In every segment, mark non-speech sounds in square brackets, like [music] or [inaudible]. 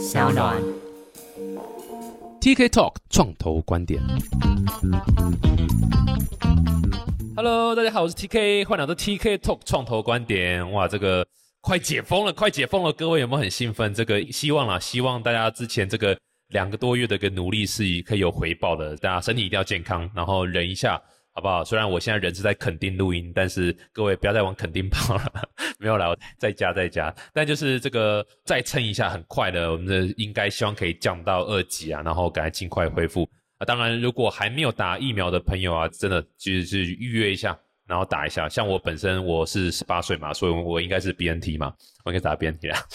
小暖。TK Talk 创投观点。Hello，大家好，我是 TK，欢迎来到 TK Talk 创投观点。哇，这个快解封了，快解封了，各位有没有很兴奋？这个希望啦，希望大家之前这个两个多月的一个努力是可以有回报的。大家身体一定要健康，然后忍一下。好不好？虽然我现在人是在垦丁录音，但是各位不要再往垦丁跑了，[laughs] 没有啦，我在家在家。但就是这个再撑一下，很快的，我们的应该希望可以降到二级啊，然后赶快尽快恢复啊。当然，如果还没有打疫苗的朋友啊，真的就是预约一下，然后打一下。像我本身我是十八岁嘛，所以我应该是 BNT 嘛，我应该打 BNT 啦。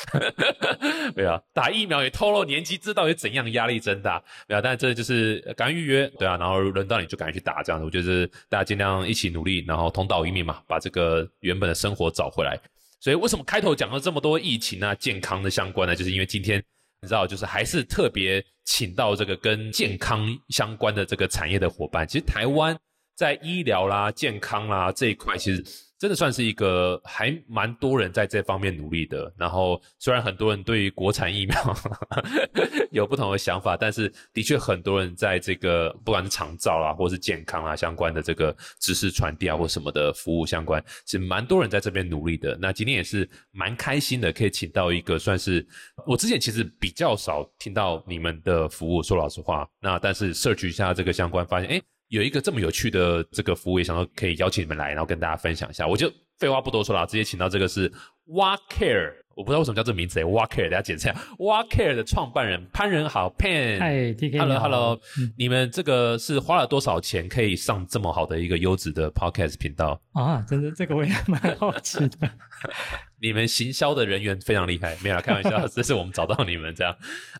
[laughs] 对啊，打疫苗也透露年纪，知道有怎样压力真大。对啊，但这就是赶预约，对啊，然后轮到你就赶紧去打，这样子。我觉得大家尽量一起努力，然后同道一命嘛，把这个原本的生活找回来。所以为什么开头讲了这么多疫情啊、健康的相关呢？就是因为今天你知道，就是还是特别请到这个跟健康相关的这个产业的伙伴。其实台湾在医疗啦、健康啦这一块，其实。真的算是一个还蛮多人在这方面努力的。然后虽然很多人对于国产疫苗 [laughs] 有不同的想法，但是的确很多人在这个不管是长照啦，或是健康啊相关的这个知识传递啊，或什么的服务相关，是蛮多人在这边努力的。那今天也是蛮开心的，可以请到一个算是我之前其实比较少听到你们的服务。说老实话，那但是 search 一下这个相关，发现哎。有一个这么有趣的这个服务，也想要可以邀请你们来，然后跟大家分享一下。我就废话不多说了，直接请到这个是 Wa Care，我不知道为什么叫这个名字诶 Wa Care，大家简称 Wa Care 的创办人潘仁豪 Pan。嗨，TK。Hello Hello，你们这个是花了多少钱可以上这么好的一个优质的 Podcast 频道啊？真的，这个我也蛮好奇的。[laughs] 你们行销的人员非常厉害，[laughs] 没有开玩笑，[laughs] 这是我们找到你们这样。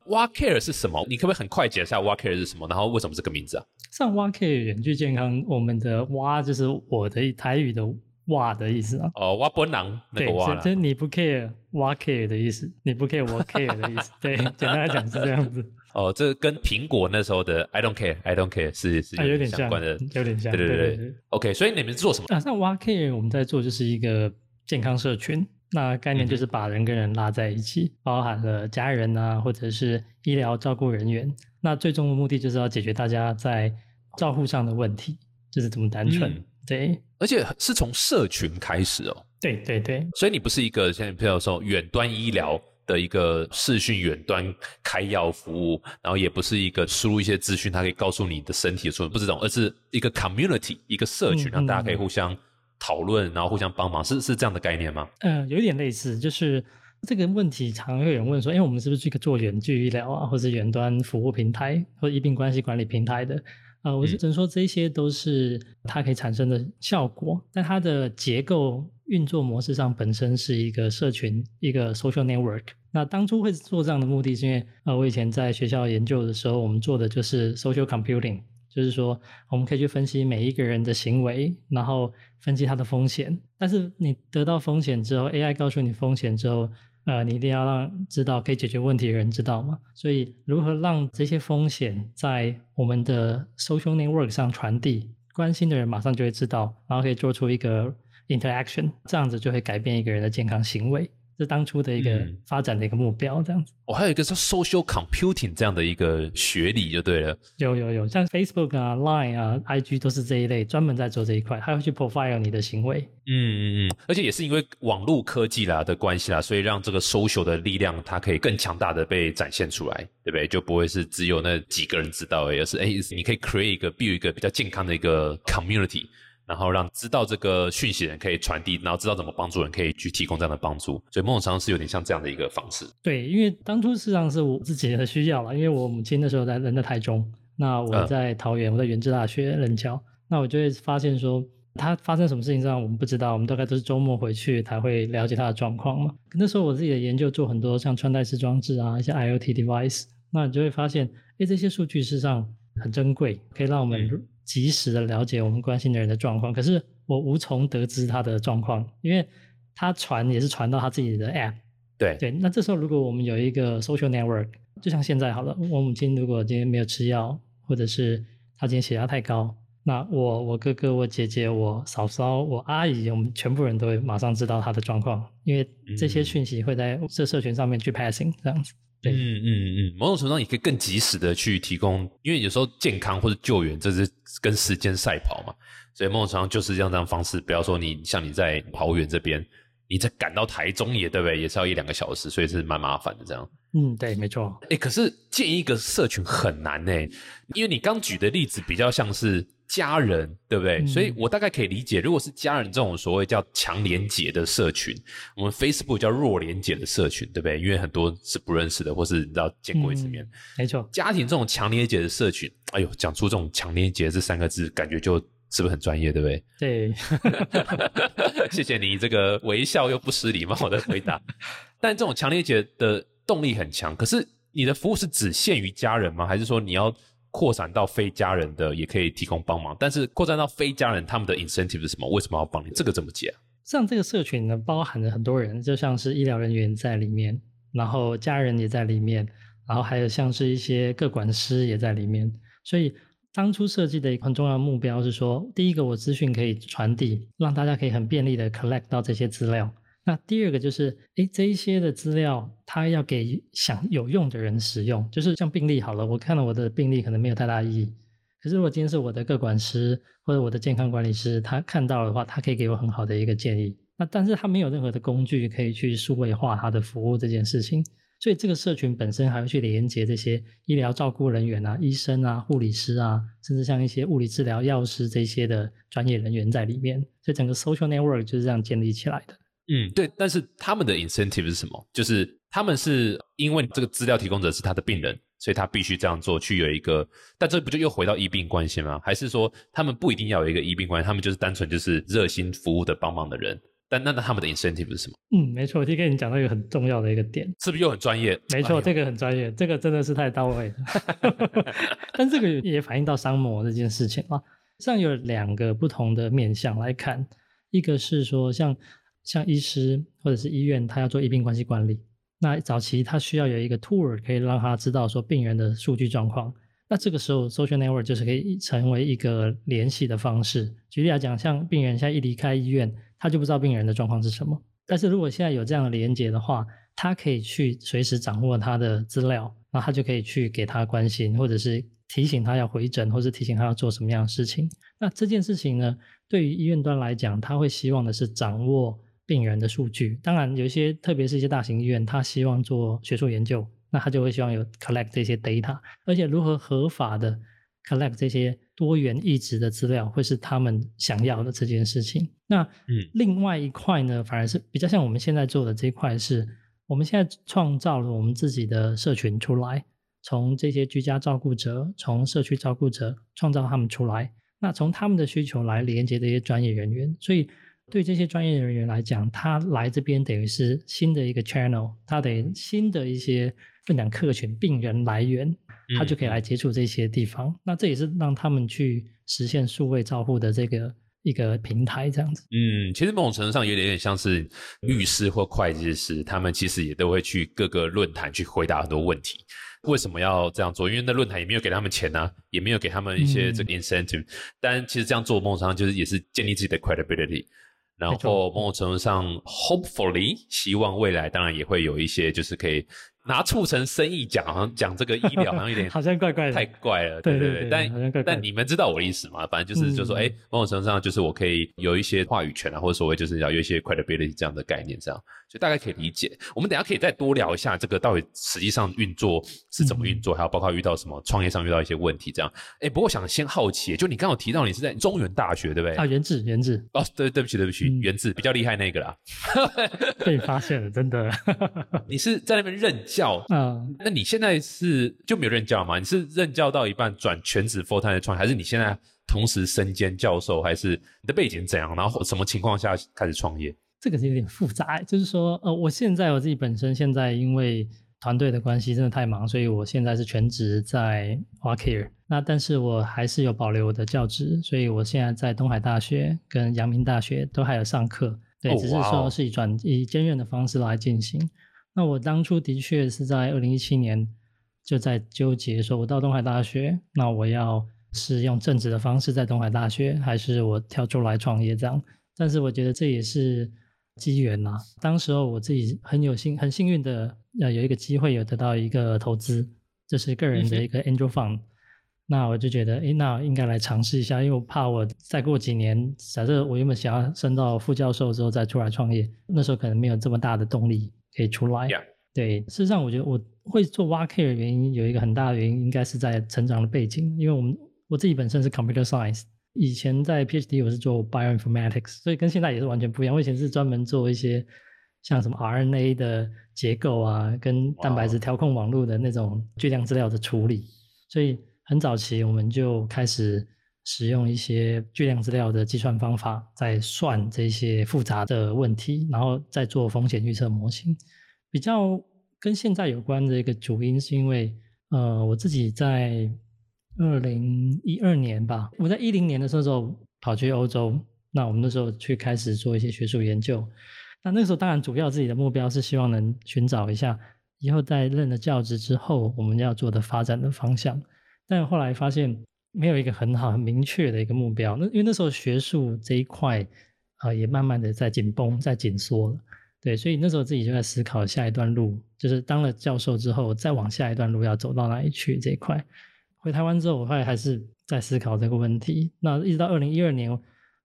Wa Care 是什么？你可不可以很快解释下 Wa Care 是什么？然后为什么这个名字啊？上 Wa Care 远距健康，我们的蛙就是我的台语的哇的意思啊。哦，挖波囊那个蛙就是你不 care 蛙 care 的意思，你不 care 我 care 的意思。[laughs] 对，简单来讲是这样子。哦，这跟苹果那时候的 I don't care, I don't care 是是有点相关的，有点像。对对对对。OK，所以你们做什么？啊，像 Wa Care 我们在做就是一个健康社群。那概念就是把人跟人拉在一起，包含了家人啊，或者是医疗照顾人员。那最终的目的就是要解决大家在照护上的问题，就是这么单纯。嗯、对，而且是从社群开始哦。对对对，所以你不是一个像比如说远端医疗的一个视讯远端开药服务，然后也不是一个输入一些资讯，它可以告诉你的身体的出不是这种，而是一个 community 一个社群，让大家可以互相。讨论，然后互相帮忙，是是这样的概念吗？嗯，有点类似，就是这个问题常会有人问说，哎，我们是不是一个做远距医疗啊，或者远端服务平台，或者医病关系管理平台的？啊，我是只能说这些都是它可以产生的效果，但它的结构运作模式上本身是一个社群，一个 social network。那当初会做这样的目的，是因为呃，我以前在学校研究的时候，我们做的就是 social computing。就是说，我们可以去分析每一个人的行为，然后分析他的风险。但是你得到风险之后，AI 告诉你风险之后，呃，你一定要让知道可以解决问题的人知道嘛。所以，如何让这些风险在我们的 social network 上传递，关心的人马上就会知道，然后可以做出一个 interaction，这样子就会改变一个人的健康行为。是当初的一个发展的一个目标，这样子。哦，还有一个是 social computing 这样的一个学理就对了。有有有，像 Facebook 啊、Line 啊、IG 都是这一类，专门在做这一块，还会去 profile 你的行为。嗯嗯嗯，而且也是因为网络科技啦的关系啦，所以让这个 social 的力量它可以更强大的被展现出来，对不对？就不会是只有那几个人知道而已，而是哎，你可以 create 一个 build 一个比较健康的一个 community。然后让知道这个讯息的人可以传递，然后知道怎么帮助人，可以去提供这样的帮助。所以某种程度是有点像这样的一个方式。对，因为当初事实上是我自己的需要了，因为我母亲那时候在人在台中，那我在桃园，我在原治大学任教，那我就会发现说，他发生什么事情上我们不知道，我们大概都是周末回去才会了解他的状况嘛。那时候我自己的研究做很多像穿戴式装置啊，一些 IoT device，那你就会发现，哎，这些数据事实上很珍贵，可以让我们及时的了解我们关心的人的状况。可是我无从得知他的状况，因为他传也是传到他自己的 app。对对，那这时候如果我们有一个 social network，就像现在好了，我母亲如果今天没有吃药，或者是她今天血压太高，那我我哥哥、我姐姐、我嫂嫂、我阿姨，我们全部人都会马上知道她的状况，因为这些讯息会在这社群上面去 passing 这样子。对，嗯嗯嗯，某种程度上也可以更及时的去提供，因为有时候健康或者救援这是跟时间赛跑嘛，所以某种程度上就是这样这样方式。不要说你像你在桃园这边，你再赶到台中也对不对？也是要一两个小时，所以是蛮麻烦的这样。嗯，对，没错。哎，可是建一个社群很难呢，因为你刚举的例子比较像是。家人对不对？所以我大概可以理解，如果是家人这种所谓叫强连结的社群，我们 Facebook 叫弱连结的社群，对不对？因为很多是不认识的，或是你知道见过一次面。没错，家庭这种强连结的社群，哎呦，讲出这种强连结这三个字，感觉就是不是很专业，对不对？对，[laughs] 谢谢你这个微笑又不失礼貌的回答。[laughs] 但这种强连结的动力很强，可是你的服务是只限于家人吗？还是说你要？扩展到非家人的也可以提供帮忙，但是扩展到非家人，他们的 incentive 是什么？为什么要帮你？这个怎么解？像这个社群呢，包含了很多人，就像是医疗人员在里面，然后家人也在里面，然后还有像是一些各管师也在里面。所以当初设计的一个很重要目标是说，第一个我资讯可以传递，让大家可以很便利的 collect 到这些资料。那第二个就是，哎，这一些的资料，它要给想有用的人使用，就是像病例好了，我看到我的病例可能没有太大意义，可是如果今天是我的个管师或者我的健康管理师，他看到的话，他可以给我很好的一个建议。那但是他没有任何的工具可以去数位化他的服务这件事情，所以这个社群本身还要去连接这些医疗照顾人员啊、医生啊、护理师啊，甚至像一些物理治疗药师这些的专业人员在里面，所以整个 social network 就是这样建立起来的。嗯，对，但是他们的 incentive 是什么？就是他们是因为这个资料提供者是他的病人，所以他必须这样做，去有一个，但这不就又回到医病关系吗？还是说他们不一定要有一个医病关系，他们就是单纯就是热心服务的帮忙的人？但那那他们的 incentive 是什么？嗯，没错，我就跟你讲到一个很重要的一个点，是不是又很专业？没错，这个很专业，这个真的是太到位了。[laughs] 但这个也反映到商模这件事情啊，上有两个不同的面向来看，一个是说像。像医师或者是医院，他要做医病关系管理，那早期他需要有一个 tour，可以让他知道说病人的数据状况。那这个时候，social network 就是可以成为一个联系的方式。举例来讲，像病人现在一离开医院，他就不知道病人的状况是什么。但是如果现在有这样的连接的话，他可以去随时掌握他的资料，那他就可以去给他关心，或者是提醒他要回诊，或是提醒他要做什么样的事情。那这件事情呢，对于医院端来讲，他会希望的是掌握。病人的数据，当然有一些，特别是一些大型医院，他希望做学术研究，那他就会希望有 collect 这些 data，而且如何合法的 collect 这些多元异质的资料，会是他们想要的这件事情。那嗯，另外一块呢，反而是比较像我们现在做的这一块，是我们现在创造了我们自己的社群出来，从这些居家照顾者，从社区照顾者创造他们出来，那从他们的需求来连接这些专业人员，所以。对这些专业人员来讲，他来这边等于是新的一个 channel，他等新的一些分享客群病人来源，他就可以来接触这些地方。那这也是让他们去实现数位照护的这个一个平台，这样子。嗯，其实某种程度上有点点像是律师或会计师，他们其实也都会去各个论坛去回答很多问题。为什么要这样做？因为那论坛也没有给他们钱啊，也没有给他们一些这个 incentive。但其实这样做，某种程度上就是也是建立自己的 credibility。然后某种程度上，hopefully，希望未来当然也会有一些，就是可以。拿促成生意讲，好像讲这个医疗好像有点 [laughs] 好像怪怪的，太怪了。对对对，但但你们知道我的意思吗？反正就是就说，哎，某种程度上就是我可以有一些话语权啊，或者所谓就是要有一些 credibility 这样的概念，这样，所以大概可以理解。我们等下可以再多聊一下这个到底实际上运作是怎么运作，还有包括遇到什么创业上遇到一些问题这样。哎，不过想先好奇，就你刚刚提到你是在中原大学对不对？啊，原子原子。哦，对对不起对不起，原子比较厉害那个啦。[laughs] 被发现了，真的。你是在那边任教啊？[laughs] 那你现在是就没有任教吗？你是任教到一半转全职 full time 的创业，还是你现在同时身兼教授，还是你的背景怎样？然后什么情况下开始创业？这个是有点复杂，就是说，呃，我现在我自己本身现在因为团队的关系真的太忙，所以我现在是全职在 Care。那但是我还是有保留我的教职，所以我现在在东海大学跟阳明大学都还有上课，对，只是说是以转以兼任的方式来进行。那我当初的确是在二零一七年就在纠结，说我到东海大学，那我要是用正职的方式在东海大学，还是我跳出来创业这样？但是我觉得这也是机缘呐。当时候我自己很有幸、很幸运的呃有一个机会有得到一个投资，这是个人的一个 angel fund。那我就觉得，哎，那应该来尝试一下，因为我怕我再过几年，假设我原本想要升到副教授之后再出来创业，那时候可能没有这么大的动力可以出来。对，事实上，我觉得我会做 w a care 的原因有一个很大的原因，应该是在成长的背景，因为我们我自己本身是 computer science，以前在 PhD 我是做 bioinformatics，所以跟现在也是完全不一样。我以前是专门做一些像什么 RNA 的结构啊，跟蛋白质调控网络的那种巨量资料的处理，所以。很早期我们就开始使用一些巨量资料的计算方法，在算这些复杂的问题，然后再做风险预测模型。比较跟现在有关的一个主因，是因为呃，我自己在二零一二年吧，我在一零年的时候跑去欧洲，那我们那时候去开始做一些学术研究。那那个时候当然主要自己的目标是希望能寻找一下以后在任了教职之后，我们要做的发展的方向。但后来发现没有一个很好、很明确的一个目标。那因为那时候学术这一块啊，也慢慢的在紧绷、在紧缩了。对，所以那时候自己就在思考下一段路，就是当了教授之后，再往下一段路要走到哪里去这一块。回台湾之后，我后来还是在思考这个问题。那一直到二零一二年，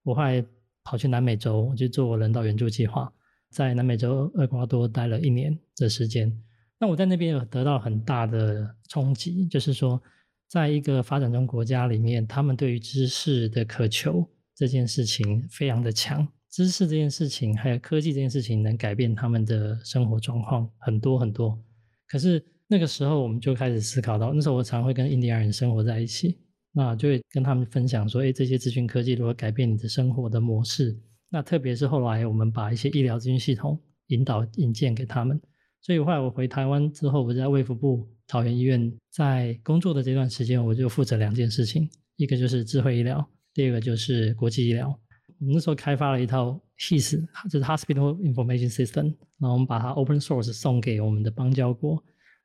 我后来跑去南美洲，我去做人道援助计划，在南美洲厄瓜多待了一年的时间。那我在那边有得到很大的冲击，就是说。在一个发展中国家里面，他们对于知识的渴求这件事情非常的强。知识这件事情，还有科技这件事情，能改变他们的生活状况很多很多。可是那个时候，我们就开始思考到，那时候我常会跟印第安人生活在一起，那就会跟他们分享说：，哎，这些资讯科技如何改变你的生活的模式？那特别是后来我们把一些医疗资讯系统引导引荐给他们。所以后来我回台湾之后，我在卫福部。桃园医院在工作的这段时间，我就负责两件事情，一个就是智慧医疗，第二个就是国际医疗。我们那时候开发了一套 HIS，就是 Hospital Information System，然后我们把它 Open Source 送给我们的邦交国，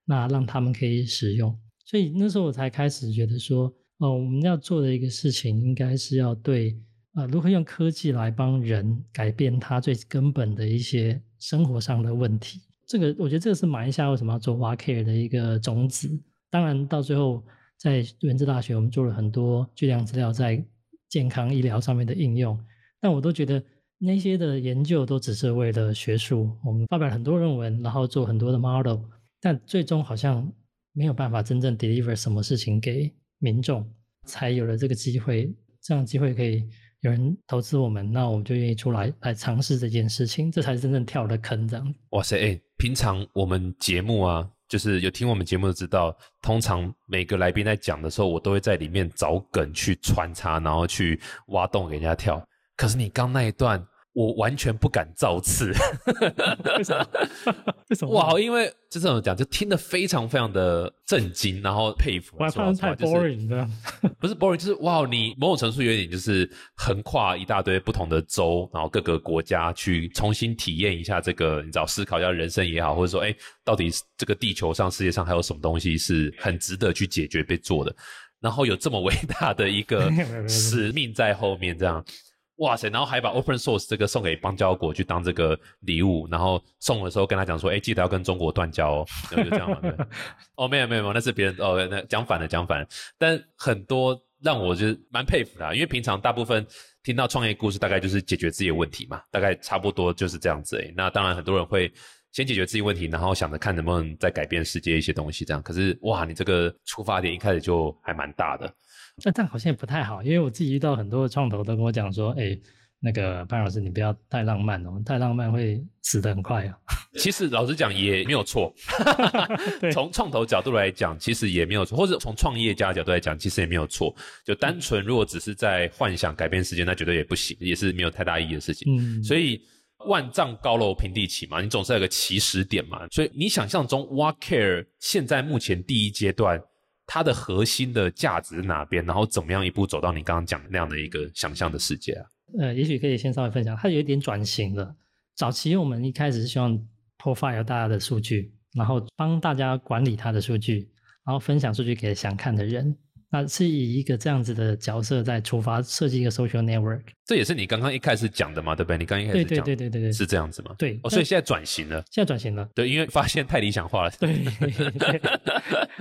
那让他们可以使用。所以那时候我才开始觉得说，哦，我们要做的一个事情，应该是要对，呃，如何用科技来帮人改变他最根本的一些生活上的问题。这个我觉得这个是马来西亚为什么要做 WaCare 的一个种子。当然，到最后在原子大学，我们做了很多巨量资料在健康医疗上面的应用。但我都觉得那些的研究都只是为了学术，我们发表很多论文，然后做很多的 model，但最终好像没有办法真正 deliver 什么事情给民众，才有了这个机会，这样机会可以。有人投资我们，那我们就愿意出来来尝试这件事情，这才是真正跳的坑。这样，哇塞！哎，平常我们节目啊，就是有听我们节目的知道，通常每个来宾在讲的时候，我都会在里面找梗去穿插，然后去挖洞给人家跳。可是你刚那一段。我完全不敢造次，为什么？为什么？哇，因为就这种讲，就听得非常非常的震惊，然后佩服。哇，太 boring 了，[laughs] 不是 boring，就是哇，你某种程度有点就是横跨一大堆不同的州，然后各个国家去重新体验一下这个，你知道，思考一下人生也好，或者说，哎，到底这个地球上、世界上还有什么东西是很值得去解决被做的？然后有这么伟大的一个 [laughs] 使命在后面，这样。哇塞！然后还把 open source 这个送给邦交国去当这个礼物，然后送的时候跟他讲说：“哎，记得要跟中国断交哦。”就这样嘛。[laughs] 哦，没有没有没有，那是别人哦，那讲反了讲反了。但很多让我就是蛮佩服的，因为平常大部分听到创业故事，大概就是解决自己的问题嘛，大概差不多就是这样子。哎，那当然很多人会先解决自己问题，然后想着看能不能再改变世界一些东西，这样。可是哇，你这个出发点一开始就还蛮大的。那这样好像也不太好，因为我自己遇到很多的创投都跟我讲说，哎，那个潘老师你不要太浪漫哦，太浪漫会死得很快啊。[laughs] 其实老实讲也没有错，[laughs] 从创投角度来讲，其实也没有错，或者从创业家角度来讲，其实也没有错。就单纯如果只是在幻想改变世界，那绝对也不行，也是没有太大意义的事情。嗯，所以万丈高楼平地起嘛，你总是有个起始点嘛。所以你想象中 w a Care 现在目前第一阶段。它的核心的价值哪边？然后怎么样一步走到你刚刚讲那样的一个想象的世界啊？呃，也许可以先稍微分享，它有一点转型了。早期我们一开始是希望 profile 大家的数据，然后帮大家管理他的数据，然后分享数据给想看的人。那是以一个这样子的角色在出发设计一个 social network。这也是你刚刚一开始讲的嘛，对不对？你刚一开始讲，对对对对对，是这样子吗？对，哦，所以现在转型了，现在转型了，对，因为发现太理想化了，对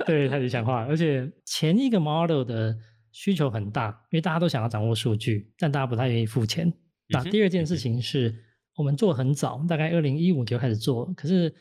对，太理想化，而且前一个 model 的需求很大，因为大家都想要掌握数据，但大家不太愿意付钱。那第二件事情是我们做很早，大概二零一五就开始做，可是。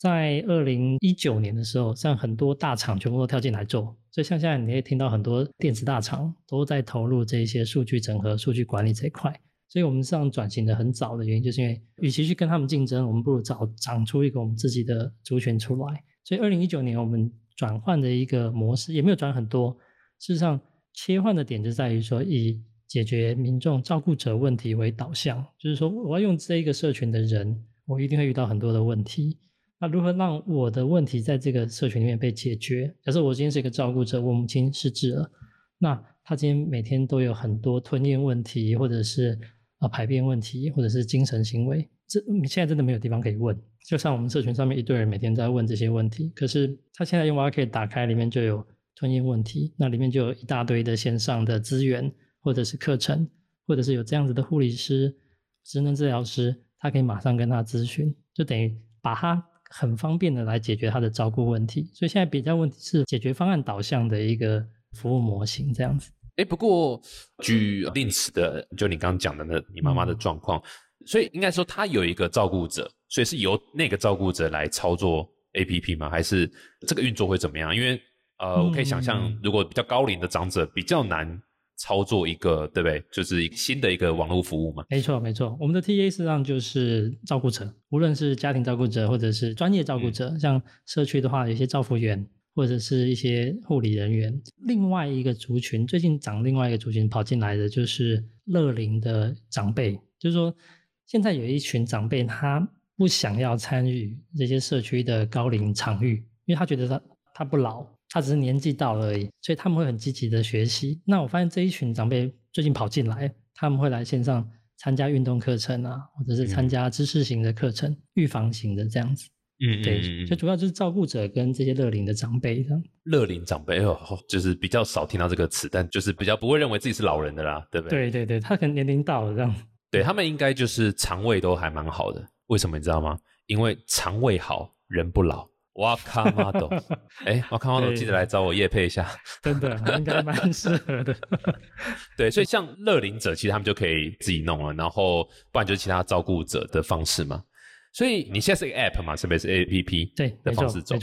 在二零一九年的时候，像很多大厂全部都跳进来做，所以像现在你会听到很多电子大厂都在投入这些数据整合、数据管理这一块。所以我们这样转型的很早的原因，就是因为与其去跟他们竞争，我们不如早长出一个我们自己的族群出来。所以二零一九年我们转换的一个模式也没有转很多，事实上切换的点就在于说以解决民众照顾者问题为导向，就是说我要用这一个社群的人，我一定会遇到很多的问题。那如何让我的问题在这个社群里面被解决？假设我今天是一个照顾者，我母亲失智了，那她今天每天都有很多吞咽问题，或者是啊排便问题，或者是精神行为，这现在真的没有地方可以问。就像我们社群上面一堆人每天在问这些问题，可是他现在用 YK 打开，里面就有吞咽问题，那里面就有一大堆的线上的资源，或者是课程，或者是有这样子的护理师、职能治疗师，他可以马上跟他咨询，就等于把他。很方便的来解决他的照顾问题，所以现在比较问题是解决方案导向的一个服务模型这样子。哎，不过举例子的，就你刚刚讲的那你妈妈的状况，所以应该说他有一个照顾者，所以是由那个照顾者来操作 APP 吗？还是这个运作会怎么样？因为呃，我可以想象，如果比较高龄的长者比较难。操作一个对不对？就是新的一个网络服务嘛。没错，没错。我们的 TA 实际上就是照顾者，无论是家庭照顾者或者是专业照顾者，像社区的话，有些照护员或者是一些护理人员。另外一个族群，最近长另外一个族群跑进来的就是乐龄的长辈，就是说现在有一群长辈，他不想要参与这些社区的高龄场域，因为他觉得他他不老。他只是年纪到了而已，所以他们会很积极的学习。那我发现这一群长辈最近跑进来，他们会来线上参加运动课程啊，或者是参加知识型的课程、预防型的这样子。嗯，对，就主要就是照顾者跟这些乐龄的长辈这样。乐龄长辈哦，就是比较少听到这个词，但就是比较不会认为自己是老人的啦，对不对？对对对，他可能年龄到了这样。对他们应该就是肠胃都还蛮好的，为什么你知道吗？因为肠胃好人不老。哇卡马豆，哎，哇卡马豆，记得来找我夜配一下，[laughs] 真的应该蛮适合的。[laughs] 对，所以像乐龄者，其实他们就可以自己弄了，然后不然就是其他照顾者的方式嘛。所以你现在是一个 App 嘛，是不是 A P P 对的方式走？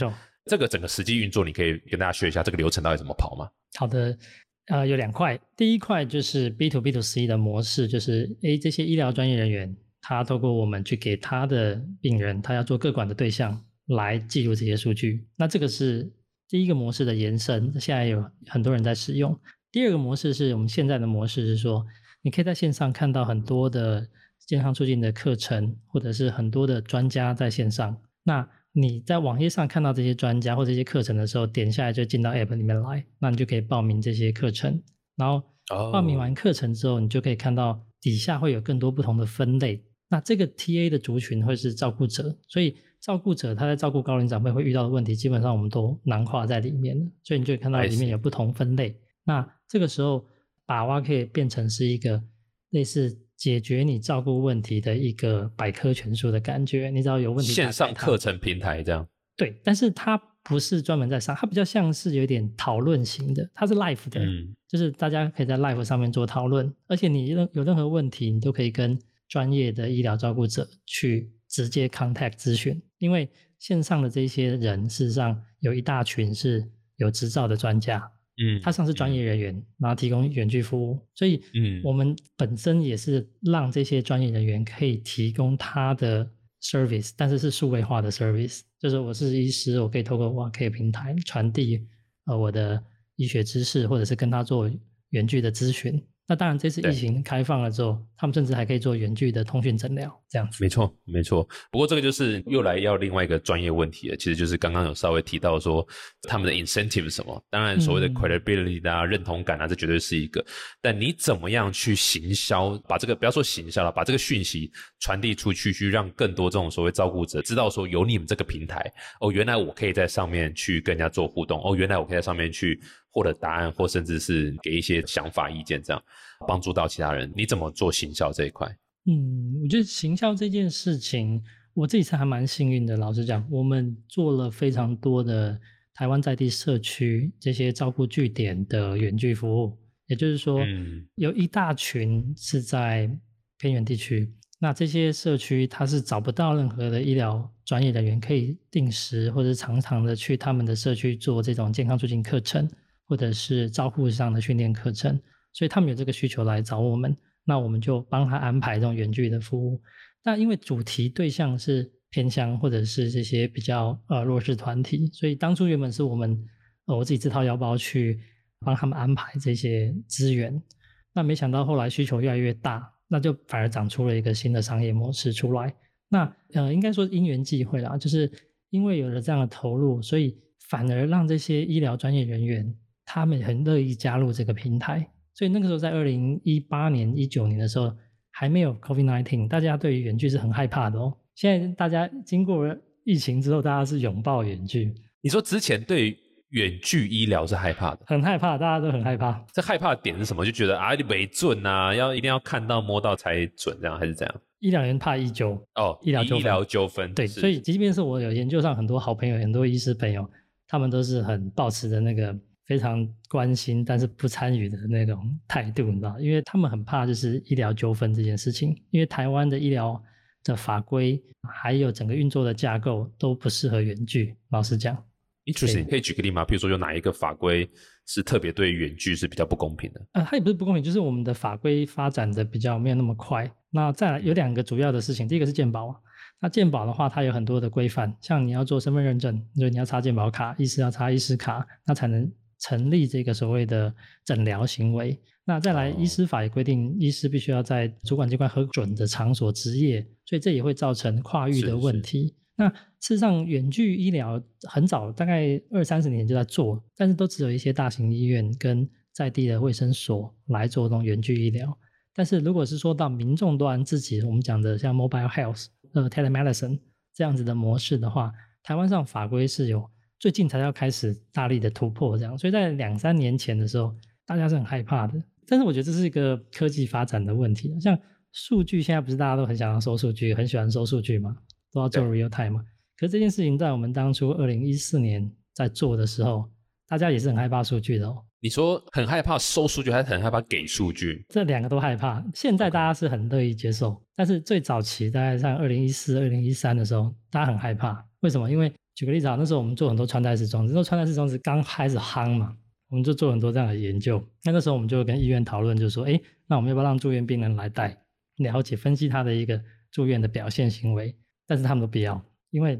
这个整个实际运作，你可以跟大家学一下这个流程到底怎么跑吗？好的，呃，有两块，第一块就是 B to B to C 的模式，就是诶，这些医疗专业人员，他透过我们去给他的病人，他要做各管的对象。来记录这些数据，那这个是第一个模式的延伸，现在有很多人在使用。第二个模式是我们现在的模式是说，你可以在线上看到很多的健康促进的课程，或者是很多的专家在线上。那你在网页上看到这些专家或这些课程的时候，点下来就进到 App 里面来，那你就可以报名这些课程。然后报名完课程之后，你就可以看到底下会有更多不同的分类。那这个 TA 的族群会是照顾者，所以。照顾者他在照顾高龄长辈会遇到的问题，基本上我们都囊括在里面了，所以你就会看到里面有不同分类。那这个时候，把挖可以变成是一个类似解决你照顾问题的一个百科全书的感觉。你只要有问题，线上课程平台这样。对，但是它不是专门在上，它比较像是有点讨论型的，它是 live 的，就是大家可以在 live 上面做讨论，而且你任有任何问题，你都可以跟专业的医疗照顾者去。直接 contact 咨询，因为线上的这些人事实上有一大群是有执照的专家，嗯，他像是专业人员，然后提供远距服务，所以，嗯，我们本身也是让这些专业人员可以提供他的 service，但是是数位化的 service，就是我是医师，我可以透过 w k 平台传递呃我的医学知识，或者是跟他做远距的咨询。那当然，这次疫情开放了之后，他们甚至还可以做远距的通讯诊疗。这样子。没错，没错。不过这个就是又来要另外一个专业问题了，其实就是刚刚有稍微提到说他们的 incentive 是什么？当然所谓的 credibility 啊、认同感啊，这绝对是一个。但你怎么样去行销，把这个不要说行销了，把这个讯息传递出去，去让更多这种所谓照顾者知道说有你们这个平台哦，原来我可以在上面去跟人家做互动哦，原来我可以在上面去获得答案，或甚至是给一些想法意见，这样帮助到其他人。你怎么做行销这一块？嗯，我觉得行销这件事情，我这一次还蛮幸运的。老实讲，我们做了非常多的台湾在地社区这些照顾据点的远距服务，也就是说，有一大群是在偏远地区，那这些社区它是找不到任何的医疗专业人员可以定时或者常常的去他们的社区做这种健康促进课程，或者是照护上的训练课程，所以他们有这个需求来找我们。那我们就帮他安排这种远距离的服务。那因为主题对象是偏乡或者是这些比较呃弱势团体，所以当初原本是我们呃我自己自掏腰包去帮他们安排这些资源。那没想到后来需求越来越大，那就反而长出了一个新的商业模式出来。那呃应该说因缘际会啦，就是因为有了这样的投入，所以反而让这些医疗专业人员他们很乐意加入这个平台。所以那个时候，在二零一八年、一九年的时候，还没有 COVID-19，大家对于远距是很害怕的哦。现在大家经过疫情之后，大家是拥抱远距。你说之前对远距医疗是害怕的，很害怕，大家都很害怕。这害怕的点是什么？就觉得啊，你没准啊，要一定要看到摸到才准，这样还是这样？医疗人怕医纠哦，医疗医疗纠纷。对，所以即便是我有研究上很多好朋友，很多医师朋友，他们都是很抱持的那个。非常关心，但是不参与的那种态度，你知道，因为他们很怕就是医疗纠纷这件事情，因为台湾的医疗的法规还有整个运作的架构都不适合远距。老实讲可以举个例吗？比如说有哪一个法规是特别对远距是比较不公平的？呃，它也不是不公平，就是我们的法规发展的比较没有那么快。那再来有两个主要的事情，第一个是健保，那健保的话，它有很多的规范，像你要做身份认证，就是你要插健保卡，医师要插医师卡，那才能。成立这个所谓的诊疗行为，那再来医师法也规定，医师必须要在主管机关核准的场所执业，所以这也会造成跨域的问题。那事实上，远距医疗很早，大概二三十年就在做，但是都只有一些大型医院跟在地的卫生所来做这种远距医疗。但是如果是说到民众端自己，我们讲的像 mobile health、呃 telemedicine 这样子的模式的话，台湾上法规是有。最近才要开始大力的突破，这样，所以在两三年前的时候，大家是很害怕的。但是我觉得这是一个科技发展的问题，像数据现在不是大家都很想要收数据，很喜欢收数据嘛，都要做 real time 嘛。可是这件事情在我们当初二零一四年在做的时候，大家也是很害怕数据的哦。你说很害怕收数据，还是很害怕给数据？这两个都害怕。现在大家是很乐意接受，但是最早期大概在二零一四、二零一三的时候，大家很害怕。为什么？因为举个例子啊，那时候我们做很多穿戴式装置，那时候穿戴式装置刚开始夯嘛，我们就做很多这样的研究。那那时候我们就跟医院讨论，就是说，哎，那我们要不要让住院病人来戴，了解分析他的一个住院的表现行为？但是他们都不要，因为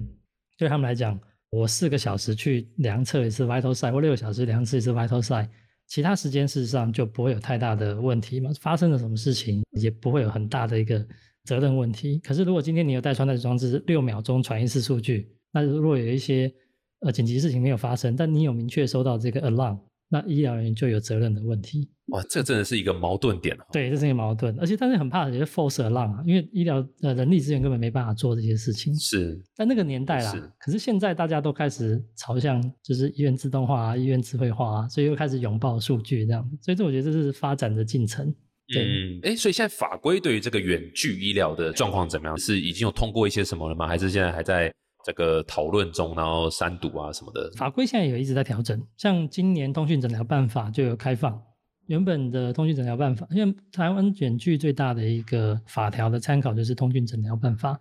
对他们来讲，我四个小时去量测一次 vital sign，或六个小时量测一次 vital sign，其他时间事实上就不会有太大的问题嘛，发生了什么事情也不会有很大的一个责任问题。可是如果今天你有戴穿戴式装置，六秒钟传一次数据。那如果有一些呃紧急事情没有发生，但你有明确收到这个 alarm，那医疗人员就有责任的问题。哇，这真的是一个矛盾点对，这是一个矛盾，而且但是很怕也是 force alarm 啊，因为医疗呃人力资源根本没办法做这些事情。是，在那个年代啦，可是现在大家都开始朝向就是医院自动化啊，医院智慧化啊，所以又开始拥抱数据这样，所以这我觉得这是发展的进程。嗯，哎，所以现在法规对于这个远距医疗的状况怎么样？是已经有通过一些什么了吗？还是现在还在？这个讨论中，然后删读啊什么的，法规现在也一直在调整。像今年通讯诊疗办法就有开放，原本的通讯诊疗办法，因为台湾卷距最大的一个法条的参考就是通讯诊疗办法。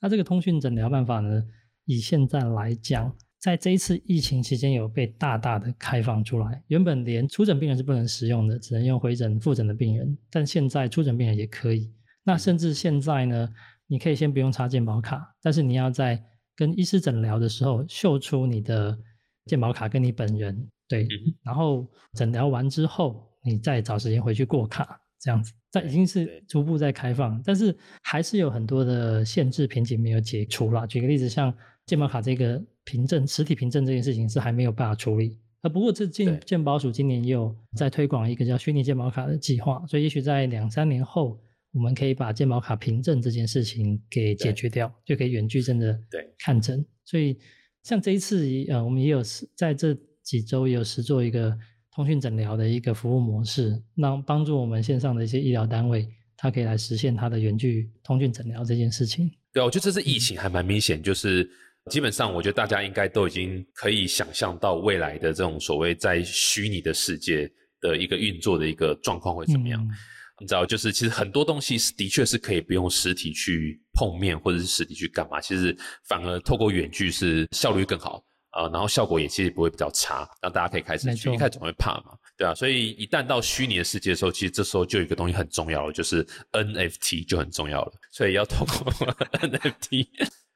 那这个通讯诊疗办法呢，以现在来讲，在这一次疫情期间有被大大的开放出来。原本连出诊病人是不能使用的，只能用回诊复诊的病人，但现在出诊病人也可以。那甚至现在呢，你可以先不用插健保卡，但是你要在跟医师诊疗的时候，秀出你的健保卡跟你本人，对，然后诊疗完之后，你再找时间回去过卡，这样子，在已经是逐步在开放，但是还是有很多的限制瓶颈没有解除啦。举个例子，像健保卡这个凭证，实体凭证这件事情是还没有办法处理。啊，不过这健健保署今年也有在推广一个叫虚拟健保卡的计划，所以也许在两三年后，我们可以把健保卡凭证这件事情给解决掉，就可以远距真的看诊。所以像这一次，呃，我们也有在这几周也有实做一个通讯诊疗的一个服务模式，那帮助我们线上的一些医疗单位，它可以来实现它的远距通讯诊疗这件事情。对，我觉得这次疫情还蛮明显，就是基本上我觉得大家应该都已经可以想象到未来的这种所谓在虚拟的世界的一个运作的一个状况会怎么样。你知道，就是其实很多东西是的确是可以不用实体去碰面，或者是实体去干嘛，其实反而透过远距是效率更好啊，然后效果也其实不会比较差，让大家可以开始去。一开始总会怕嘛，对啊，所以一旦到虚拟的世界的时候，其实这时候就有一个东西很重要了，就是 NFT 就很重要了，所以要透过 [laughs] NFT。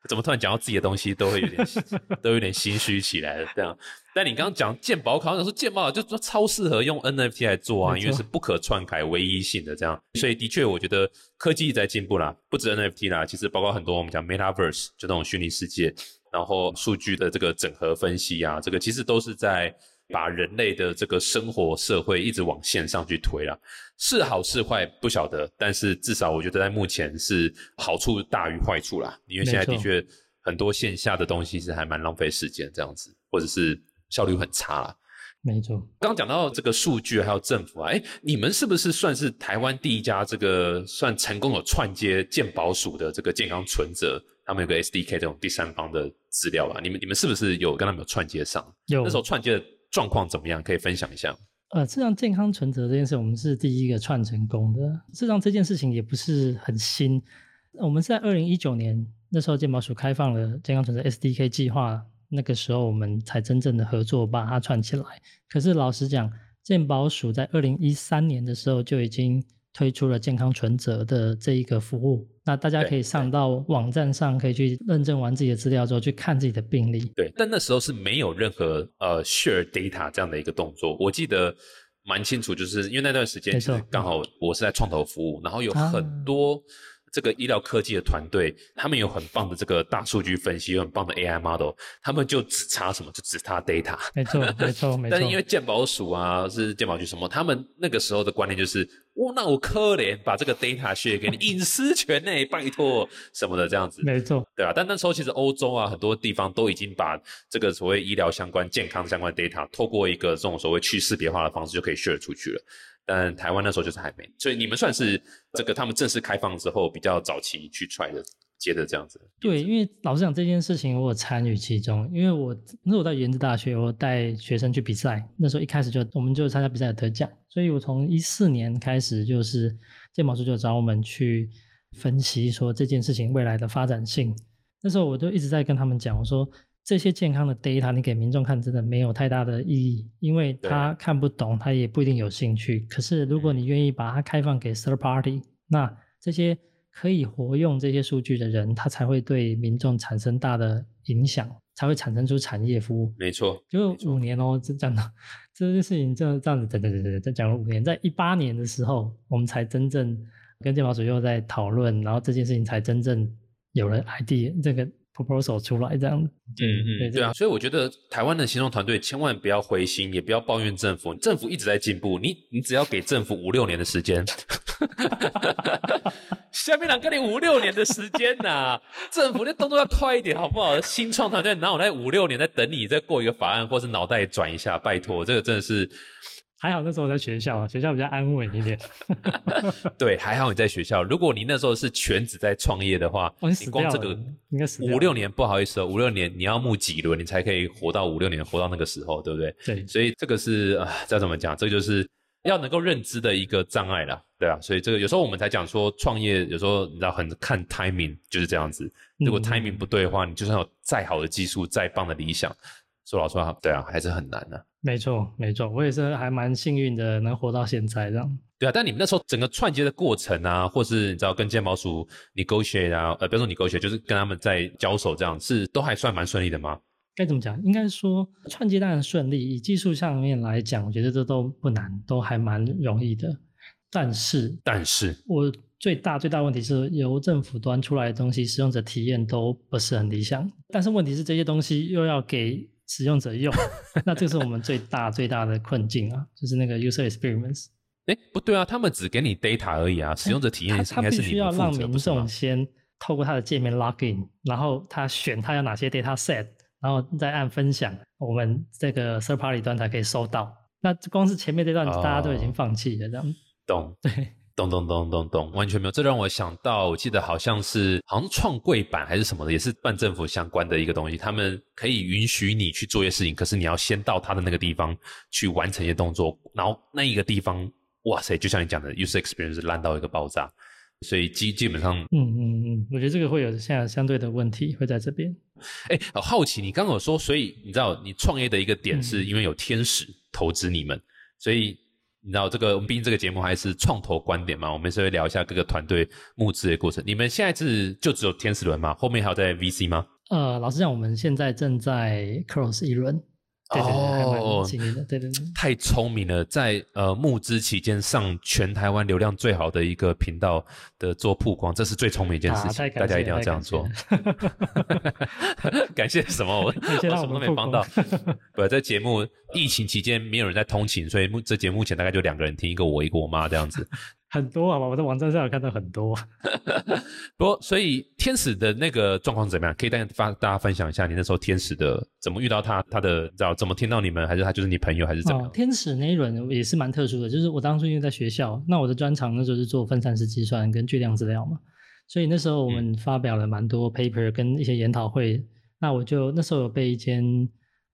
怎么突然讲到自己的东西都会有点 [laughs] 都有点心虚起来了？这样，但你刚刚讲鉴宝卡，我想说鉴宝就说超适合用 NFT 来做啊，因为是不可篡改、唯一性的这样，所以的确我觉得科技在进步啦，不止 NFT 啦，其实包括很多我们讲 Metaverse 就那种虚拟世界，然后数据的这个整合分析啊，这个其实都是在。把人类的这个生活社会一直往线上去推啦，是好是坏不晓得，但是至少我觉得在目前是好处大于坏处啦。因为现在的确很多线下的东西是还蛮浪费时间这样子，或者是效率很差啦。没错，刚刚讲到这个数据还有政府啊，哎，你们是不是算是台湾第一家这个算成功有串接健保署的这个健康存折？他们有个 SDK 这种第三方的资料啊，你们你们是不是有跟他们有串接上？有，那时候串接的。状况怎么样？可以分享一下。呃，事实上，健康存折这件事，我们是第一个串成功的。事实上，这件事情也不是很新。我们是在二零一九年那时候，健保署开放了健康存折 SDK 计划，那个时候我们才真正的合作把它串起来。可是老实讲，健保署在二零一三年的时候就已经。推出了健康存折的这一个服务，那大家可以上到网站上，可以去认证完自己的资料之后，去看自己的病历。对，但那时候是没有任何呃 share data 这样的一个动作。我记得蛮清楚，就是因为那段时间是刚好我是在创投服务，然后有很多。这个医疗科技的团队，他们有很棒的这个大数据分析，有很棒的 AI model，他们就只差什么，就只差 data。没错，[laughs] 没错，没错。但是因为健保署啊，是健保局什么，他们那个时候的观念就是，哇，那我可怜，把这个 data share 给你，隐私权呢，拜托什么的这样子。没错，对啊。但那时候其实欧洲啊，很多地方都已经把这个所谓医疗相关、健康相关 data，透过一个这种所谓去识别化的方式，就可以 share 出去了。但台湾那时候就是还没，所以你们算是这个他们正式开放之后比较早期去踹的接的这样子。对，因为老实讲这件事情我参与其中，因为我那时候我在原子大学，我带学生去比赛，那时候一开始就我们就参加比赛得奖，所以我从一四年开始就是建保师就找我们去分析说这件事情未来的发展性，那时候我就一直在跟他们讲，我说。这些健康的 data 你给民众看真的没有太大的意义，因为他看不懂，他也不一定有兴趣。可是如果你愿意把它开放给 third party，那这些可以活用这些数据的人，他才会对民众产生大的影响，才会产生出产业服务。没错，就五年哦，这讲的这件事情这这样子，等等等等，再讲了五年，在一八年的时候，我们才真正跟健保署又在讨论，然后这件事情才真正有了 idea 这个。Proposal 出来这样，嗯嗯，对啊，所以我觉得台湾的行动团队千万不要灰心，也不要抱怨政府，政府一直在进步，你你只要给政府五六年的时间，[laughs] 下面两个你五六年的时间呐，政府的动作要快一点好不好？新创团队哪有那五六年在等你再过一个法案，或是脑袋转一下，拜托，这个真的是。还好那时候我在学校，学校比较安稳一点。[laughs] [laughs] 对，还好你在学校。如果你那时候是全职在创业的话，你光这个应该五六年，不好意思哦，五六年你要募几轮，你才可以活到五六年，活到那个时候，对不对？对。所以这个是啊，再怎么讲，这个就是要能够认知的一个障碍了，对啊。所以这个有时候我们才讲说，创业有时候你知道很看 timing，就是这样子。如果 timing 不对的话，你就算有再好的技术，再棒的理想，说老实话，对啊，还是很难的。没错，没错，我也是还蛮幸运的，能活到现在这样。对啊，但你们那时候整个串接的过程啊，或是你知道跟健保署 negotiate 啊，呃，不要说 negotiate，就是跟他们在交手这样，是都还算蛮顺利的吗？该怎么讲？应该说串接当然顺利，以技术上面来讲，我觉得这都不难，都还蛮容易的。但是但是我最大最大问题是由政府端出来的东西，使用者体验都不是很理想。但是问题是这些东西又要给使用者用，[laughs] 那这是我们最大最大的困境啊，就是那个 user experience。哎，不对啊，他们只给你 data 而已啊，使用者体验应该是必须要让民众先透过他的界面 login，然后他选他要哪些 data set，然后再按分享，我们这个 third party 端才可以收到。那光是前面这段大家都已经放弃了，这样。懂，对，懂懂懂懂懂，完全没有。这让我想到，我记得好像是好像创柜板还是什么的，也是办政府相关的一个东西。他们可以允许你去做一些事情，可是你要先到他的那个地方去完成一些动作，然后那一个地方。哇塞，就像你讲的，user experience 烂到一个爆炸，所以基基本上，嗯嗯嗯，我觉得这个会有相相对的问题会在这边。哎，好奇你刚刚有说，所以你知道你创业的一个点是因为有天使投资你们，所以你知道这个，我们毕竟这个节目还是创投观点嘛，我们稍微聊一下各个团队募资的过程。你们现在是就只有天使轮吗？后面还有在 VC 吗？呃，老实讲，我们现在正在 cross 一轮。哦，对对对，太聪明了，在呃募资期间上全台湾流量最好的一个频道的做曝光，这是最聪明一件事情，大家一定要这样做。感谢什么？我我什么都没帮到。[laughs] 不，在节目疫情期间没有人在通勤，所以目这节目前大概就两个人听，一个我，一个我妈这样子。很多啊，我在网站上有看到很多。[laughs] 不过，所以天使的那个状况怎么样？可以大家发大家分享一下，你那时候天使的怎么遇到他？他的知道怎么听到你们？还是他就是你朋友？还是怎么？天使那一轮也是蛮特殊的，就是我当初因为在学校，那我的专长那时候是做分散式计算跟巨量资料嘛，所以那时候我们发表了蛮多 paper 跟一些研讨会。那我就那时候有被一间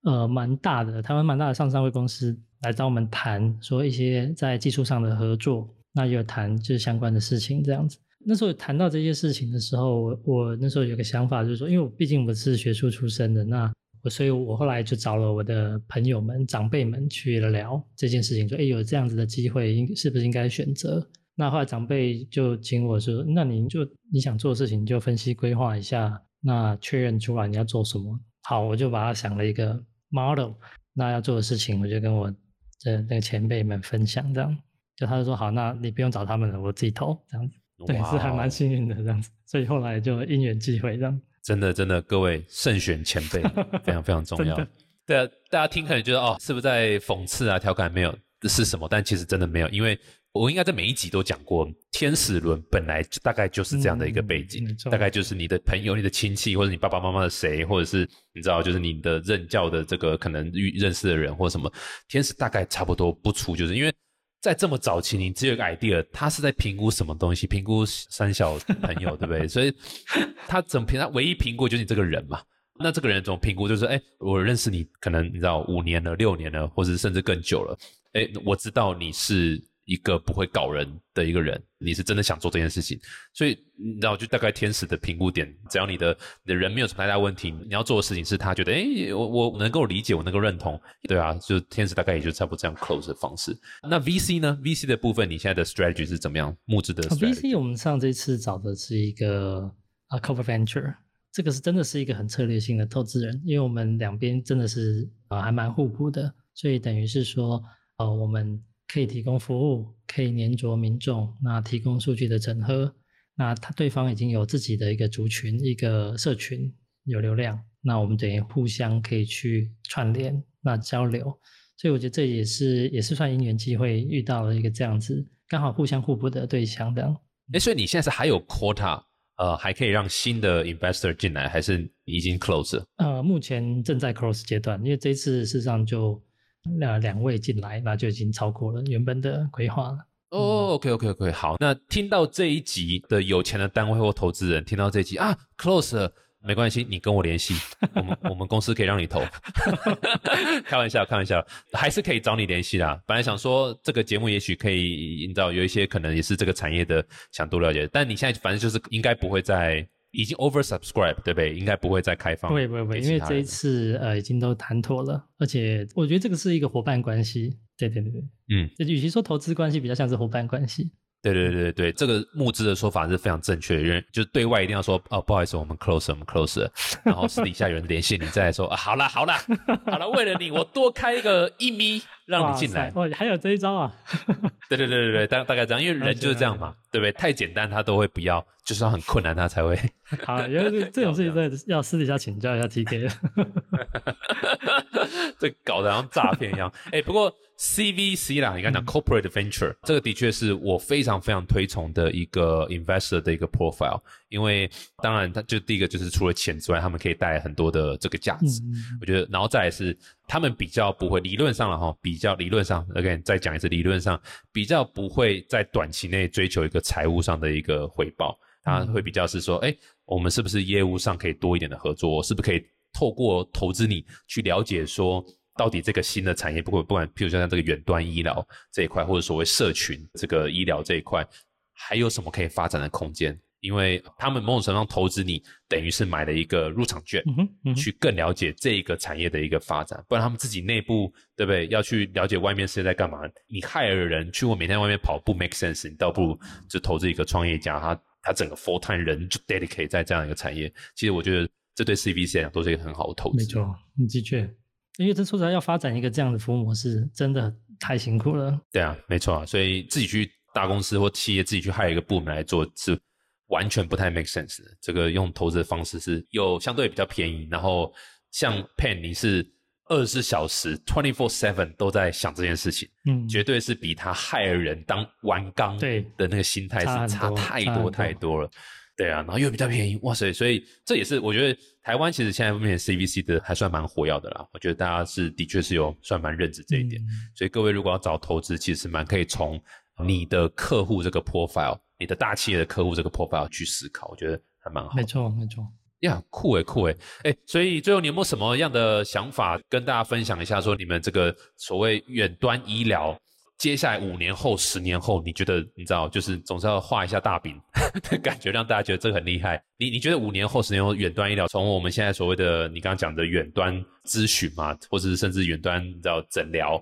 呃蛮大的台湾蛮大的上市会公司来找我们谈，说一些在技术上的合作。那有谈就是相关的事情这样子。那时候谈到这些事情的时候，我我那时候有个想法，就是说，因为我毕竟我是学术出身的，那我所以，我后来就找了我的朋友们、长辈们去聊这件事情，说，哎，有这样子的机会，应是不是应该选择？那后来长辈就请我说，那您就你想做的事情，就分析规划一下，那确认出来你要做什么。好，我就把它想了一个 model，那要做的事情，我就跟我的那个前辈们分享这样。就他就说好，那你不用找他们了，我自己投这样子，对，是还蛮幸运的这样子，所以后来就因缘际会这样。真的真的，各位慎选前辈非常非常重要。[laughs] 对啊，大家听可能觉得哦，是不是在讽刺啊、调侃？没有，是什么？但其实真的没有，因为我应该在每一集都讲过，天使轮本来大概就是这样的一个背景，大概就是你的朋友、你的亲戚，或者你爸爸妈妈的谁，或者是你知道，就是你的任教的这个可能认识的人或什么，天使大概差不多不出，就是因为。在这么早期，你只有一个 idea，他是在评估什么东西？评估三小朋友，[laughs] 对不对？所以他怎么评？他唯一评估就是你这个人嘛。那这个人怎么评估？就是哎，我认识你，可能你知道五年了、六年了，或者甚至更久了。哎，我知道你是。一个不会搞人的一个人，你是真的想做这件事情，所以你知道，就大概天使的评估点，只要你的你的人没有什么太大问题，你要做的事情是他觉得，哎，我我能够理解，我能够认同，对啊，就天使大概也就差不多这样 close 的方式。那 VC 呢？VC 的部分，你现在的 strategy 是怎么样募资的？VC 我们上这次找的是一个啊 Cover Venture，这个是真的是一个很策略性的投资人，因为我们两边真的是啊还蛮互补的，所以等于是说，呃，我们。可以提供服务，可以黏着民众，那提供数据的整合，那他对方已经有自己的一个族群、一个社群有流量，那我们等于互相可以去串联、那交流，所以我觉得这也是也是算因缘机会遇到了一个这样子刚好互相互补的对象的。哎，所以你现在是还有 quota，呃，还可以让新的 investor 进来，还是已经 close？呃，目前正在 close 阶段，因为这次事实上就。那两位进来，那就已经超过了原本的规划了。哦，OK，OK，OK，好。那听到这一集的有钱的单位或投资人，听到这一集啊，Close，没关系，你跟我联系，我们 [laughs] 我们公司可以让你投。[laughs] 开玩笑，开玩笑，还是可以找你联系啦。本来想说这个节目也许可以引导有一些可能也是这个产业的想多了解，但你现在反正就是应该不会在。已经 oversubscribe 对不对？应该不会再开放。不会不会不会，因为这一次呃已经都谈妥了，而且我觉得这个是一个伙伴关系。对对对对，嗯，与其说投资关系，比较像是伙伴关系。对对对对这个募资的说法是非常正确的，因为就是对外一定要说哦，不好意思，我们 close，我们 close，然后私底下有人联系你再说，好了好了好了，为了你我多开一个一米，让你进来。哦，还有这一招啊？[laughs] [laughs] 对对对对对，大大概这样，因为人就是这样嘛，对不对？太简单他都会不要，就是要很困难他才会。[laughs] 好，因为这种事情真的要私底下请教一下 TK 这搞得像诈骗一样。哎，不过 CVC 啦，你刚讲 Corporate Venture，这个的确是我非常非常推崇的一个 investor 的一个 profile，因为当然他就第一个就是除了钱之外，他们可以带来很多的这个价值。我觉得，然后再来是他们比较不会理论上了哈，比较理论上，again 再讲一次，理论上比较不会在短期内追求一个财务上的一个回报，他会比较是说，哎。我们是不是业务上可以多一点的合作？是不是可以透过投资你去了解说，到底这个新的产业，不管不管，譬如说像这个远端医疗这一块，或者所谓社群这个医疗这一块，还有什么可以发展的空间？因为他们某种程度上投资你，等于是买了一个入场券，去更了解这一个产业的一个发展。不然他们自己内部对不对？要去了解外面世界在干嘛？你害了人去我每天外面跑步 make sense，你倒不如就投资一个创业家，他。他整个 full time 人就 dedicate 在这样一个产业，其实我觉得这对 CVC 来讲都是一个很好的投资。没错，的确，因为这说实在要发展一个这样的服务模式，真的太辛苦了。对啊，没错啊，所以自己去大公司或企业自己去害一个部门来做，是完全不太 make sense 的。这个用投资的方式是又相对比较便宜，然后像 Pen 你是。二十四小时，twenty four seven 都在想这件事情，嗯，绝对是比他害人当玩缸对。的那个心态是差太多太多了，对啊，然后又比较便宜，哇塞，所以这也是我觉得台湾其实现在目前 CVC 的还算蛮活跃的啦，我觉得大家是的确是有算蛮认知这一点，所以各位如果要找投资，其实蛮可以从你的客户这个 profile，你的大企业的客户这个 profile 去思考，我觉得还蛮好，没错没错。呀，酷诶，酷诶，哎，所以最后你有没有什么样的想法跟大家分享一下？说你们这个所谓远端医疗，接下来五年后、十年后，你觉得你知道，就是总是要画一下大饼 [laughs] 的感觉，让大家觉得这个很厉害。你你觉得五年后、十年后，远端医疗从我们现在所谓的你刚刚讲的远端咨询嘛，或者是甚至远端你知道诊疗，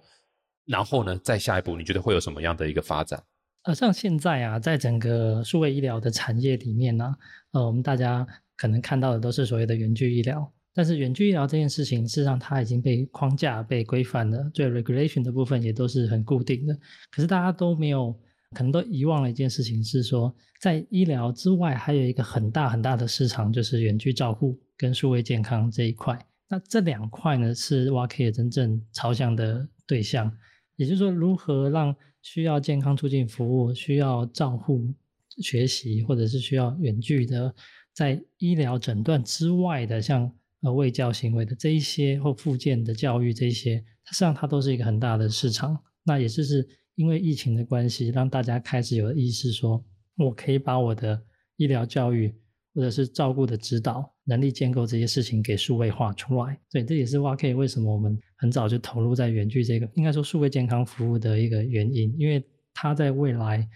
然后呢，再下一步，你觉得会有什么样的一个发展？呃，像现在啊，在整个数位医疗的产业里面呢，呃，我们大家。可能看到的都是所谓的远距医疗，但是远距医疗这件事情，事实上它已经被框架、被规范了，最 regulation 的部分也都是很固定的。可是大家都没有，可能都遗忘了一件事情，是说在医疗之外，还有一个很大很大的市场，就是远距照护跟数位健康这一块。那这两块呢，是 w a k 真正朝向的对象。也就是说，如何让需要健康促进服务、需要照护、学习，或者是需要远距的。在医疗诊断之外的，像呃卫教行为的这一些，或附件的教育这些，它实际上它都是一个很大的市场。那也就是因为疫情的关系，让大家开始有意识说，我可以把我的医疗教育或者是照顾的指导能力建构这些事情给数位化出来。对，这也是 WAK 为什么我们很早就投入在远距这个应该说数位健康服务的一个原因，因为它在未来。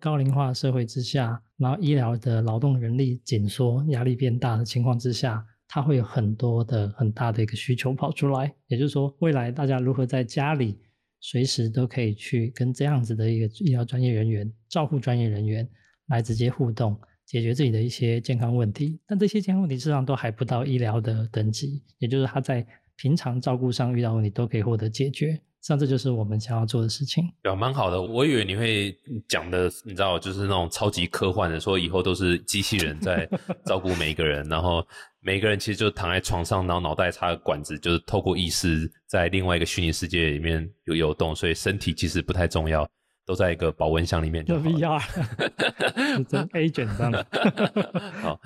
高龄化社会之下，然后医疗的劳动人力紧缩、压力变大的情况之下，它会有很多的很大的一个需求跑出来。也就是说，未来大家如何在家里随时都可以去跟这样子的一个医疗专业人员、照护专业人员来直接互动，解决自己的一些健康问题。但这些健康问题实际上都还不到医疗的等级，也就是他在平常照顾上遇到问题都可以获得解决。像这就是我们想要做的事情，对，蛮好的。我以为你会讲的，你知道，就是那种超级科幻的，说以后都是机器人在照顾每一个人，然后每个人其实就躺在床上，然后脑袋插个管子，就是透过意识在另外一个虚拟世界里面有游动，所以身体其实不太重要，都在一个保温箱里面就好。[laughs] VR，真 [laughs] agent 这样的。好。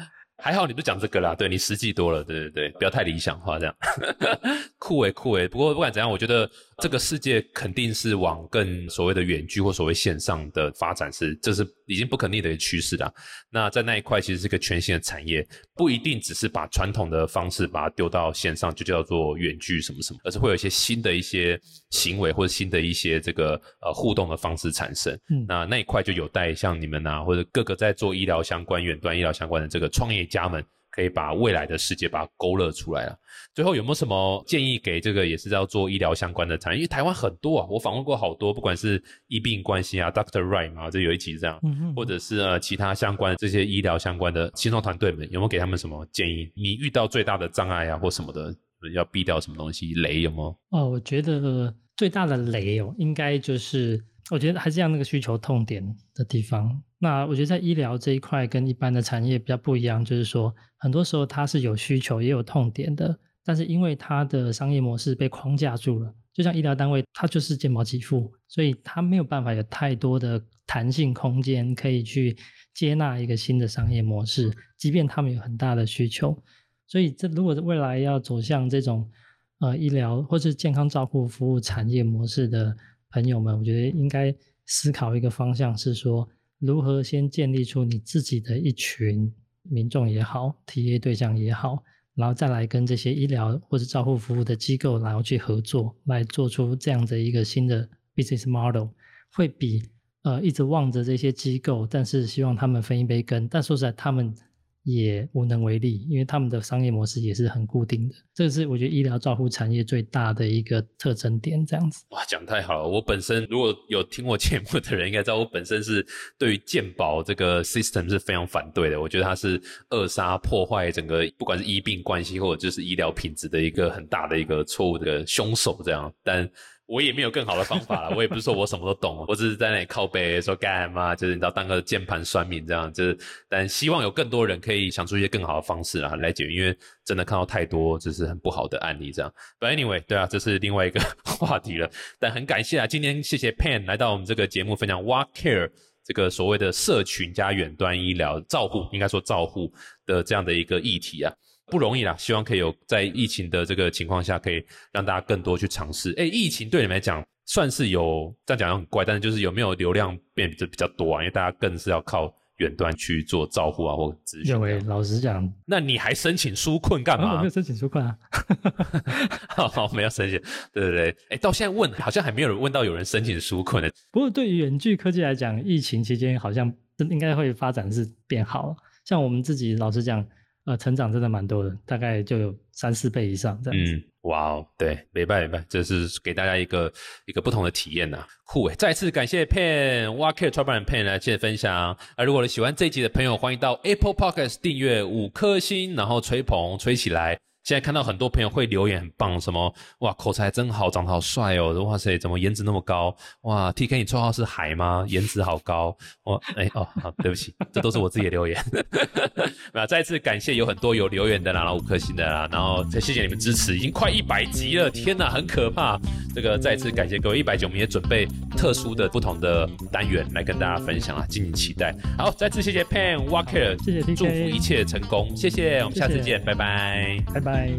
还好你不讲这个啦，对你实际多了，对对对，不要太理想化这样，[laughs] 酷诶酷诶。不过不管怎样，我觉得这个世界肯定是往更所谓的远距或所谓线上的发展，是这是已经不可逆的一个趋势了。那在那一块其实是个全新的产业，不一定只是把传统的方式把它丢到线上就叫做远距什么什么，而是会有一些新的一些行为或者新的一些这个呃互动的方式产生。嗯那那一块就有待像你们啊，或者各个在做医疗相关、远端医疗相关的这个创业。家们可以把未来的世界把它勾勒出来了。最后有没有什么建议给这个也是要做医疗相关的产业？因为台湾很多啊，我访问过好多，不管是医病关系啊，Doctor Right 嘛，这有一集这样，或者是呃其他相关这些医疗相关的新创团队们，有没有给他们什么建议？你遇到最大的障碍啊，或什么的，要避掉什么东西？雷有没有？哦，我觉得最大的雷哦，应该就是我觉得还是像那个需求痛点的地方。那我觉得在医疗这一块跟一般的产业比较不一样，就是说很多时候它是有需求也有痛点的，但是因为它的商业模式被框架住了，就像医疗单位它就是健保给付，所以它没有办法有太多的弹性空间可以去接纳一个新的商业模式，即便他们有很大的需求。所以这如果未来要走向这种呃医疗或是健康照护服务产业模式的朋友们，我觉得应该思考一个方向是说。如何先建立出你自己的一群民众也好，体验对象也好，然后再来跟这些医疗或者照护服务的机构，然后去合作，来做出这样的一个新的 business model，会比呃一直望着这些机构，但是希望他们分一杯羹，但说实在他们。也无能为力，因为他们的商业模式也是很固定的。这是我觉得医疗照护产业最大的一个特征点，这样子。哇，讲太好了！我本身如果有听我节目的人，应该知道我本身是对于健保这个 system 是非常反对的。我觉得它是扼杀、破坏整个不管是医病关系或者就是医疗品质的一个很大的一个错误的凶手。这样，但。我也没有更好的方法了，[laughs] 我也不是说我什么都懂，我只是在那里靠背说干嘛，就是你知道当个键盘酸民这样，就是但希望有更多人可以想出一些更好的方式啊来解决，因为真的看到太多就是很不好的案例这样。But anyway，对啊，这是另外一个 [laughs] 话题了。但很感谢啊，今天谢谢 Pan 来到我们这个节目分享 What Care 这个所谓的社群加远端医疗照护，应该说照护的这样的一个议题啊。不容易啦，希望可以有在疫情的这个情况下，可以让大家更多去尝试。哎，疫情对你们来讲算是有这样讲很怪，但是就是有没有流量变得比较多啊？因为大家更是要靠远端去做照护啊或咨询。因为老实讲，那你还申请纾困干嘛？我没有申请纾困啊，好，[laughs] [laughs] 没有申请。对对对，哎，到现在问好像还没有人问到有人申请纾困的。不过对于远距科技来讲，疫情期间好像应该会发展是变好。像我们自己老实讲。啊，成长真的蛮多的，大概就有三四倍以上这样子。嗯，哇哦，对，没办法，这是给大家一个一个不同的体验呐，酷诶！再次感谢 Pen Walker 创办人 Pen 来接分享。啊，如果你喜欢这一集的朋友，欢迎到 Apple Podcast 订阅五颗星，然后吹捧吹起来。现在看到很多朋友会留言，很棒，什么哇口才真好，长得好帅哦，哇塞，怎么颜值那么高？哇，T K 你绰号是海吗？颜值好高，哇，哎哦，好，对不起，这都是我自己的留言。[laughs] 那再次感谢有很多有留言的啦，然后五颗星的啦，然后再谢谢你们支持，已经快一百集了，天哪，很可怕。这个再次感谢各位一百九，我们也准备特殊的不同的单元来跟大家分享啊，敬请期待。好，再次谢谢 Pan Walker，谢谢 T K，祝福一切成功，谢谢，我们下次见，拜拜拜，拜拜。